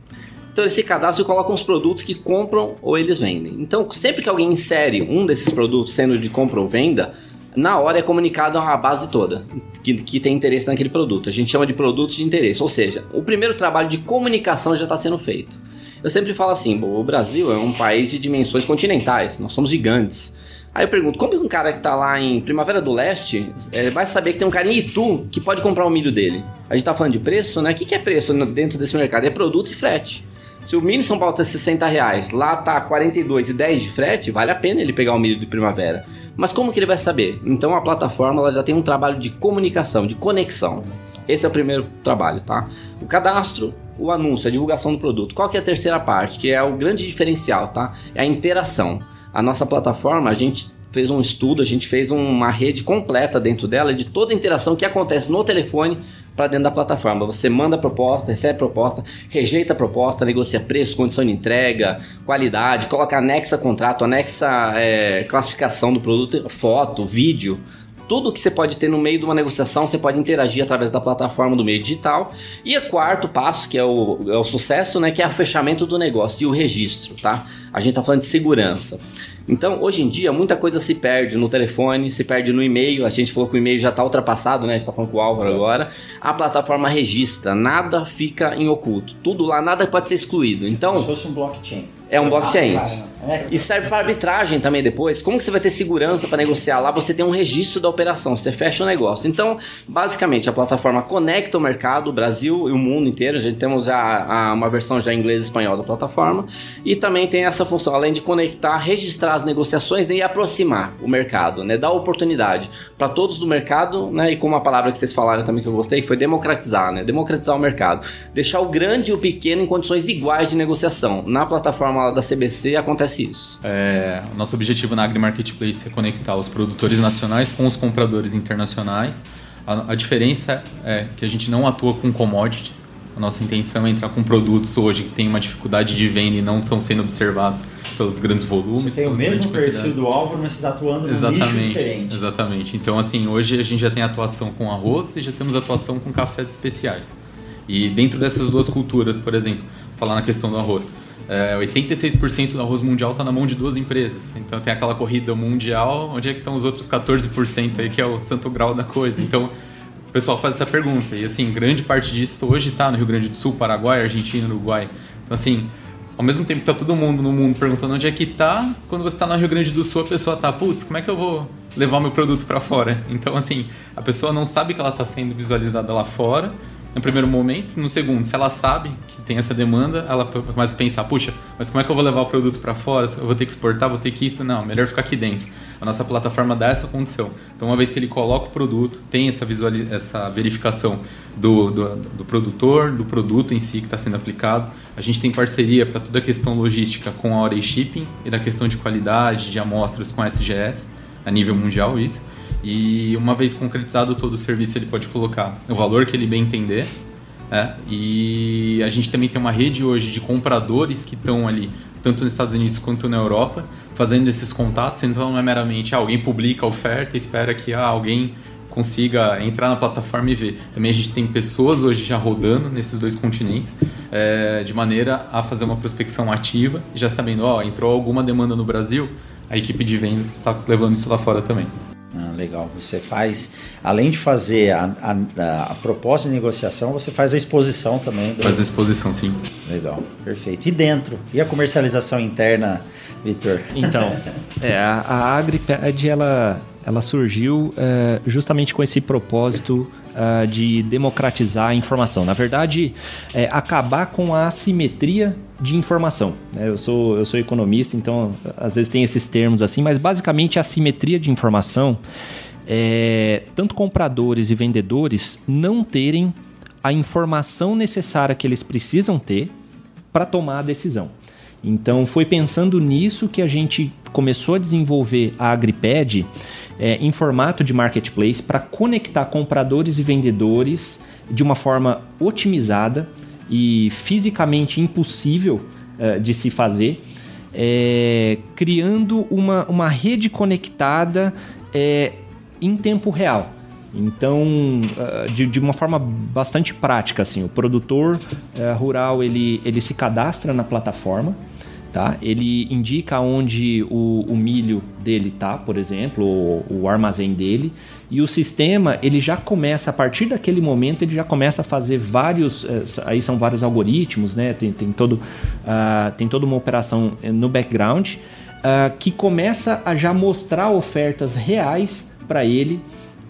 Então esse cadastro coloca os produtos que compram ou eles vendem. Então sempre que alguém insere um desses produtos, sendo de compra ou venda, na hora é comunicado a base toda que, que tem interesse naquele produto. A gente chama de produtos de interesse, ou seja, o primeiro trabalho de comunicação já está sendo feito. Eu sempre falo assim: o Brasil é um país de dimensões continentais, nós somos gigantes. Aí eu pergunto, como um cara que está lá em Primavera do Leste é, vai saber que tem um cara em Itu que pode comprar o milho dele? A gente está falando de preço, né? O que, que é preço dentro desse mercado? É produto e frete. Se o milho em São Paulo está 60 reais, lá tá 42 e 10 de frete, vale a pena ele pegar o milho de primavera. Mas como que ele vai saber? Então a plataforma ela já tem um trabalho de comunicação, de conexão. Esse é o primeiro trabalho, tá? O cadastro, o anúncio, a divulgação do produto. Qual que é a terceira parte, que é o grande diferencial, tá? É a interação. A nossa plataforma, a gente fez um estudo, a gente fez uma rede completa dentro dela de toda a interação que acontece no telefone para dentro da plataforma. Você manda proposta, recebe proposta, rejeita proposta, negocia preço, condição de entrega, qualidade, coloca anexa contrato, anexa é, classificação do produto, foto, vídeo. Tudo que você pode ter no meio de uma negociação, você pode interagir através da plataforma do meio digital. E o quarto passo, que é o, é o sucesso, né, que é o fechamento do negócio e o registro, tá? A gente está falando de segurança. Então, hoje em dia, muita coisa se perde no telefone, se perde no e-mail. A gente falou que o e-mail já está ultrapassado, né? A gente está falando com o Álvaro agora. A plataforma registra, nada fica em oculto. Tudo lá, nada pode ser excluído. Então, Como se fosse um blockchain. É um blockchain. É. E serve para arbitragem também depois. Como que você vai ter segurança para negociar lá? Você tem um registro da operação, você fecha o negócio. Então, basicamente, a plataforma conecta o mercado, o Brasil e o mundo inteiro. A gente temos a, a, uma versão já em inglês e espanhol da plataforma. E também tem essa função, além de conectar, registrar as negociações né, e aproximar o mercado, né? Dar oportunidade para todos do mercado, né? E como a palavra que vocês falaram também que eu gostei, foi democratizar, né? Democratizar o mercado. Deixar o grande e o pequeno em condições iguais de negociação. Na plataforma da CBC acontece isso. É, nosso objetivo na Agri Marketplace é conectar os produtores nacionais com os compradores internacionais. A, a diferença é que a gente não atua com commodities. A nossa intenção é entrar com produtos hoje que têm uma dificuldade de venda e não estão sendo observados pelos grandes volumes. Você tem o mesmo perfil do Álvaro, mas você está atuando num exatamente, nicho diferente. Exatamente. Então, assim, hoje a gente já tem atuação com arroz e já temos atuação com cafés especiais. E dentro dessas duas culturas, por exemplo, falar na questão do arroz, é, 86% do arroz mundial está na mão de duas empresas. Então tem aquela corrida mundial, onde é que estão os outros 14% aí, que é o santo grau da coisa. Então o pessoal faz essa pergunta. E assim, grande parte disso hoje está no Rio Grande do Sul, Paraguai, Argentina, Uruguai. Então assim, ao mesmo tempo que tá todo mundo no mundo perguntando onde é que tá, quando você está no Rio Grande do Sul, a pessoa tá, putz, como é que eu vou levar meu produto para fora? Então assim, a pessoa não sabe que ela está sendo visualizada lá fora no primeiro momento. No segundo, se ela sabe que tem essa demanda, ela começa a pensar: puxa, mas como é que eu vou levar o produto para fora? Eu vou ter que exportar, vou ter que isso? Não, melhor ficar aqui dentro. A nossa plataforma dá essa condição. Então, uma vez que ele coloca o produto, tem essa, essa verificação do, do, do produtor, do produto em si que está sendo aplicado. A gente tem parceria para toda a questão logística com a Orei Shipping e da questão de qualidade de amostras com a SGS, a nível mundial, isso. E uma vez concretizado todo o serviço, ele pode colocar o valor que ele bem entender. É, e a gente também tem uma rede hoje de compradores que estão ali tanto nos Estados Unidos quanto na Europa, fazendo esses contatos. Então não é meramente ah, alguém publica a oferta e espera que ah, alguém consiga entrar na plataforma e ver. Também a gente tem pessoas hoje já rodando nesses dois continentes, é, de maneira a fazer uma prospecção ativa, já sabendo, ó, entrou alguma demanda no Brasil, a equipe de vendas está levando isso lá fora também. Legal. Você faz, além de fazer a, a, a, proposta de negociação, você faz a exposição também. Do... Faz a exposição, sim. Legal, perfeito. E dentro? E a comercialização interna, Vitor? Então, é, a, a AgriPad, ela, ela surgiu é, justamente com esse propósito uh, de democratizar a informação. Na verdade, é, acabar com a assimetria de informação. Né? Eu, sou, eu sou economista, então às vezes tem esses termos assim, mas basicamente a assimetria de informação é tanto compradores e vendedores não terem a informação necessária que eles precisam ter para tomar a decisão. Então foi pensando nisso que a gente começou a desenvolver a AgriPad é, em formato de marketplace para conectar compradores e vendedores de uma forma otimizada e fisicamente impossível é, de se fazer, é, criando uma, uma rede conectada é, em tempo real. Então, de, de, uma forma bastante prática, assim, o produtor rural ele, ele se cadastra na plataforma, tá? Ele indica onde o, o milho dele tá, por exemplo, o, armazém dele, e o sistema ele já começa a partir daquele momento ele já começa a fazer vários, eh, aí são vários algoritmos, né? Tem, tem todo, uh, tem toda uma operação eh, no background uh, que começa a já mostrar ofertas reais para ele.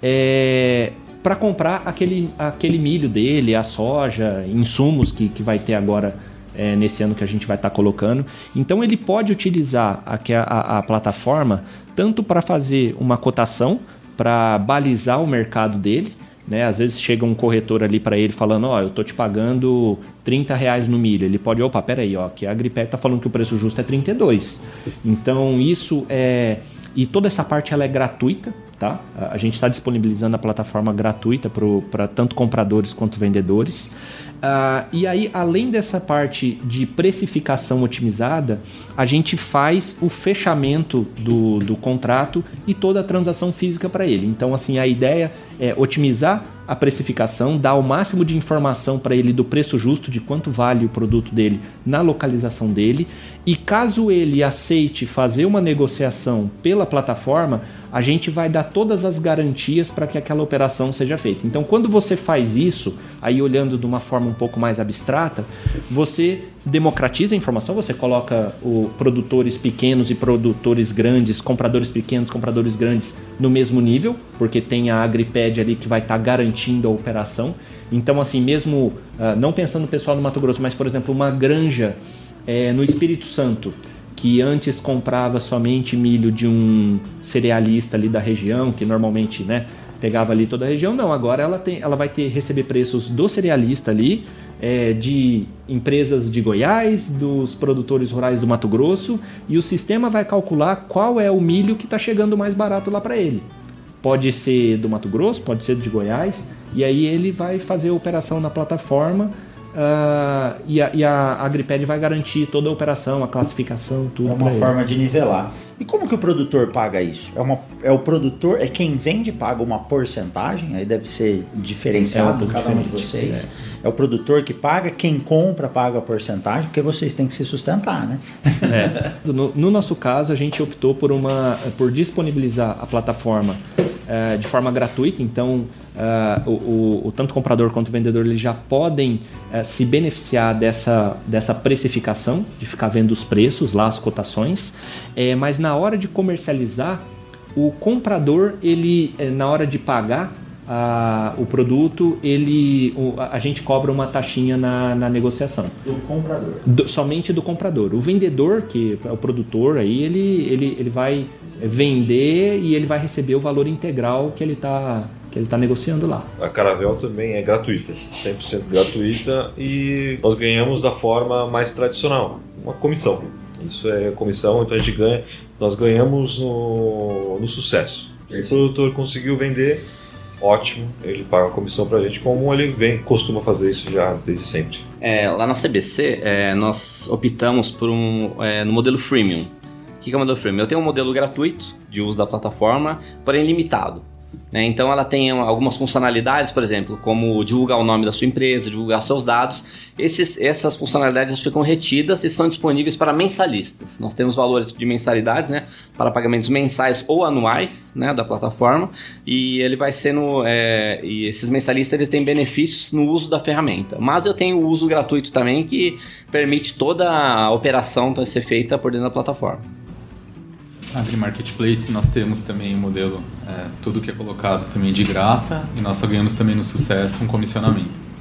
É, para comprar aquele, aquele milho dele, a soja, insumos que, que vai ter agora é, nesse ano que a gente vai estar tá colocando. Então ele pode utilizar a, a, a plataforma tanto para fazer uma cotação, para balizar o mercado dele. Né? Às vezes chega um corretor ali para ele falando, ó, oh, eu tô te pagando 30 reais no milho. Ele pode, opa, peraí, ó, que a Agripec tá falando que o preço justo é 32. Então isso é... E toda essa parte ela é gratuita, tá? A gente está disponibilizando a plataforma gratuita para tanto compradores quanto vendedores. Uh, e aí, além dessa parte de precificação otimizada, a gente faz o fechamento do, do contrato e toda a transação física para ele. Então, assim, a ideia é otimizar a precificação, dar o máximo de informação para ele do preço justo, de quanto vale o produto dele na localização dele. E caso ele aceite fazer uma negociação pela plataforma, a gente vai dar todas as garantias para que aquela operação seja feita. Então, quando você faz isso, aí olhando de uma forma um pouco mais abstrata, você democratiza a informação, você coloca o produtores pequenos e produtores grandes, compradores pequenos, compradores grandes no mesmo nível, porque tem a Agriped ali que vai estar tá garantindo a operação. Então, assim, mesmo uh, não pensando no pessoal do Mato Grosso, mas por exemplo, uma granja é, no Espírito Santo que antes comprava somente milho de um cerealista ali da região, que normalmente, né, pegava ali toda a região, não, agora ela, tem, ela vai ter receber preços do cerealista ali, é, de empresas de Goiás, dos produtores rurais do Mato Grosso, e o sistema vai calcular qual é o milho que está chegando mais barato lá para ele. Pode ser do Mato Grosso, pode ser de Goiás, e aí ele vai fazer a operação na plataforma Uh, e, a, e a Agriped vai garantir toda a operação, a classificação, tudo. É uma forma de nivelar. E como que o produtor paga isso? É, uma, é o produtor, é quem vende paga uma porcentagem, aí deve ser diferenciado é cada um de vocês. É. é. o produtor que paga, quem compra paga a porcentagem, porque vocês têm que se sustentar, né? É. No, no nosso caso, a gente optou por, uma, por disponibilizar a plataforma uh, de forma gratuita, então uh, o, o, o, tanto comprador quanto o vendedor eles já podem uh, se beneficiar dessa, dessa precificação, de ficar vendo os preços lá, as cotações, é, mas na hora de comercializar, o comprador, ele na hora de pagar, a, o produto, ele, o, a gente cobra uma taxinha na, na negociação. Do comprador? Do, somente do comprador. O vendedor, que é o produtor, aí ele, ele, ele vai vender e ele vai receber o valor integral que ele está que ele está negociando lá. A Caravel também é gratuita, 100% gratuita e nós ganhamos da forma mais tradicional, uma comissão. Isso é comissão, então a gente ganha, nós ganhamos no, no sucesso. Se o produtor conseguiu vender, ótimo, ele paga a comissão pra gente, como ele vem, costuma fazer isso já desde sempre. É, lá na CBC, é, nós optamos por um é, no modelo freemium. O que é o modelo freemium? Eu tenho um modelo gratuito de uso da plataforma, porém limitado. Né? Então ela tem algumas funcionalidades, por exemplo, como divulgar o nome da sua empresa, divulgar seus dados. Esses, essas funcionalidades ficam retidas e são disponíveis para mensalistas. Nós temos valores de mensalidades, né, para pagamentos mensais ou anuais, né, da plataforma. E ele vai sendo, é, e esses mensalistas eles têm benefícios no uso da ferramenta. Mas eu tenho o uso gratuito também que permite toda a operação ser feita por dentro da plataforma. Agri Marketplace nós temos também o um modelo, é, tudo que é colocado também de graça e nós só ganhamos também no sucesso um comissionamento.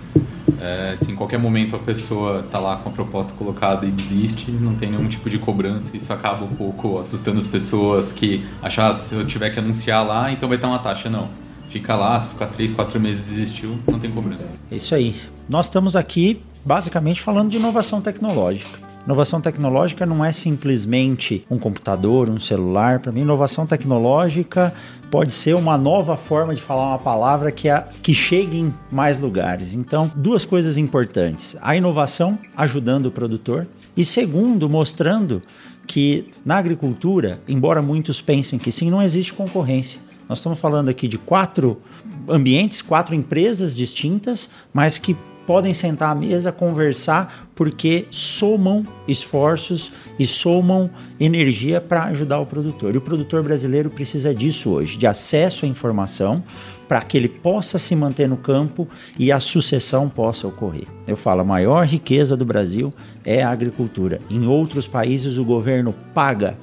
É, se em qualquer momento a pessoa está lá com a proposta colocada e desiste, não tem nenhum tipo de cobrança. Isso acaba um pouco assustando as pessoas que acham, ah, se eu tiver que anunciar lá, então vai ter uma taxa. Não. Fica lá, se ficar três, quatro meses desistiu, não tem cobrança. É isso aí. Nós estamos aqui basicamente falando de inovação tecnológica. Inovação tecnológica não é simplesmente um computador, um celular. Para mim, inovação tecnológica pode ser uma nova forma de falar uma palavra que, a, que chegue em mais lugares. Então, duas coisas importantes: a inovação ajudando o produtor, e segundo, mostrando que na agricultura, embora muitos pensem que sim, não existe concorrência. Nós estamos falando aqui de quatro ambientes, quatro empresas distintas, mas que podem sentar à mesa, conversar, porque somam esforços e somam energia para ajudar o produtor. E o produtor brasileiro precisa disso hoje, de acesso à informação, para que ele possa se manter no campo e a sucessão possa ocorrer. Eu falo, a maior riqueza do Brasil é a agricultura. Em outros países, o governo paga,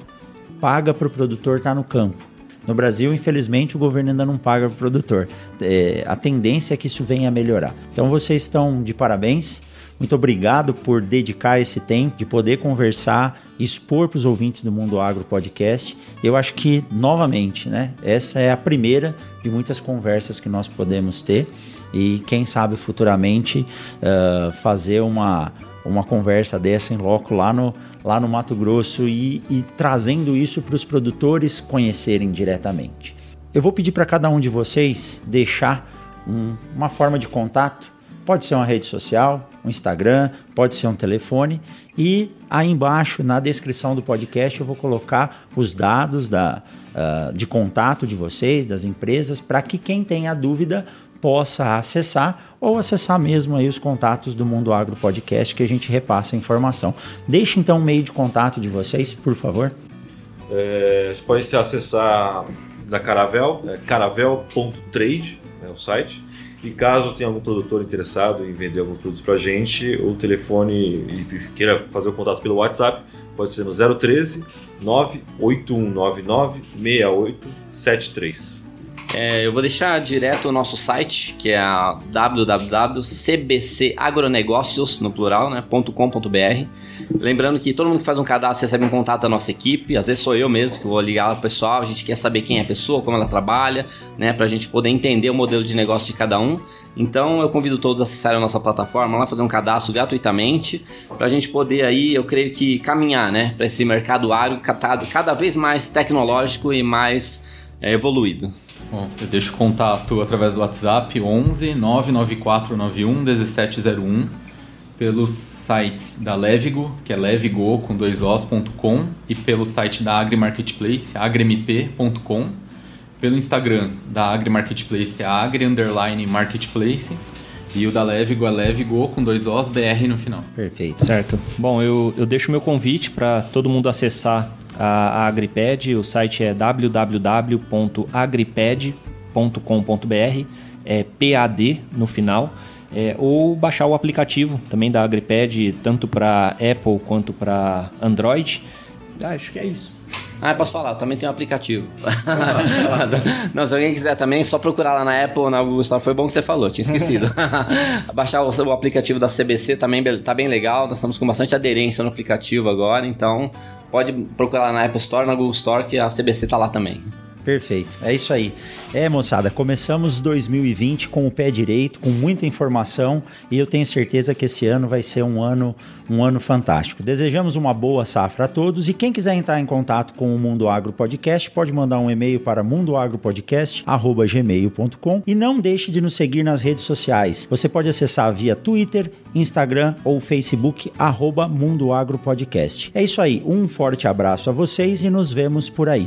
paga para o produtor estar tá no campo. No Brasil, infelizmente, o governo ainda não paga para o produtor. É, a tendência é que isso venha a melhorar. Então, vocês estão de parabéns. Muito obrigado por dedicar esse tempo de poder conversar, expor para os ouvintes do Mundo Agro Podcast. Eu acho que, novamente, né, essa é a primeira de muitas conversas que nós podemos ter e, quem sabe, futuramente uh, fazer uma, uma conversa dessa em loco lá no, lá no Mato Grosso e, e trazendo isso para os produtores conhecerem diretamente. Eu vou pedir para cada um de vocês deixar um, uma forma de contato. Pode ser uma rede social, um Instagram, pode ser um telefone. E aí embaixo, na descrição do podcast, eu vou colocar os dados da, uh, de contato de vocês, das empresas, para que quem tenha dúvida possa acessar ou acessar mesmo aí os contatos do Mundo Agro Podcast que a gente repassa a informação. Deixe então o meio de contato de vocês, por favor. É, você pode acessar da Caravel, é caravel.trade, é o site. E caso tenha algum produtor interessado em vender algum produto para a gente, o telefone e queira fazer o contato pelo WhatsApp, pode ser no 013 98199 6873. É, eu vou deixar direto o nosso site, que é www.cbcagronegócios, no plural, né, .com.br. Lembrando que todo mundo que faz um cadastro recebe um contato da nossa equipe, às vezes sou eu mesmo que vou ligar o pessoal, a gente quer saber quem é a pessoa, como ela trabalha, né, pra gente poder entender o modelo de negócio de cada um. Então eu convido todos a acessarem a nossa plataforma lá, fazer um cadastro gratuitamente, pra gente poder aí, eu creio que caminhar, né, para esse mercado agro cada vez mais tecnológico e mais é, evoluído. Bom, eu deixo contato através do WhatsApp 11 99491 1701 pelos sites da Levigo, que é levigo com dois os.com e pelo site da Agri Marketplace, agremp.com, pelo Instagram da Agri Marketplace, agri underline marketplace e o da Levigo é Levigo com dois os BR no final. Perfeito. Certo. Bom, eu, eu deixo meu convite para todo mundo acessar a, a Agriped. O site é www.agriped.com.br, é PAD no final. É, ou baixar o aplicativo também da Agriped, tanto para Apple quanto para Android. Ah, acho que é isso. Ah, posso falar, também tem um aplicativo. não, se alguém quiser também, só procurar lá na Apple ou na Google Store. Foi bom que você falou, tinha esquecido. Baixar o, o, aplicativo da CBC também tá bem legal. Nós estamos com bastante aderência no aplicativo agora, então pode procurar na Apple Store, na Google Store, que a CBC tá lá também. Perfeito. É isso aí. É, moçada, começamos 2020 com o pé direito, com muita informação e eu tenho certeza que esse ano vai ser um ano, um ano fantástico. Desejamos uma boa safra a todos e quem quiser entrar em contato com o Mundo Agro Podcast pode mandar um e-mail para mundoagropodcast@gmail.com e não deixe de nos seguir nas redes sociais. Você pode acessar via Twitter, Instagram ou Facebook arroba Mundo Agro Podcast. É isso aí. Um forte abraço a vocês e nos vemos por aí.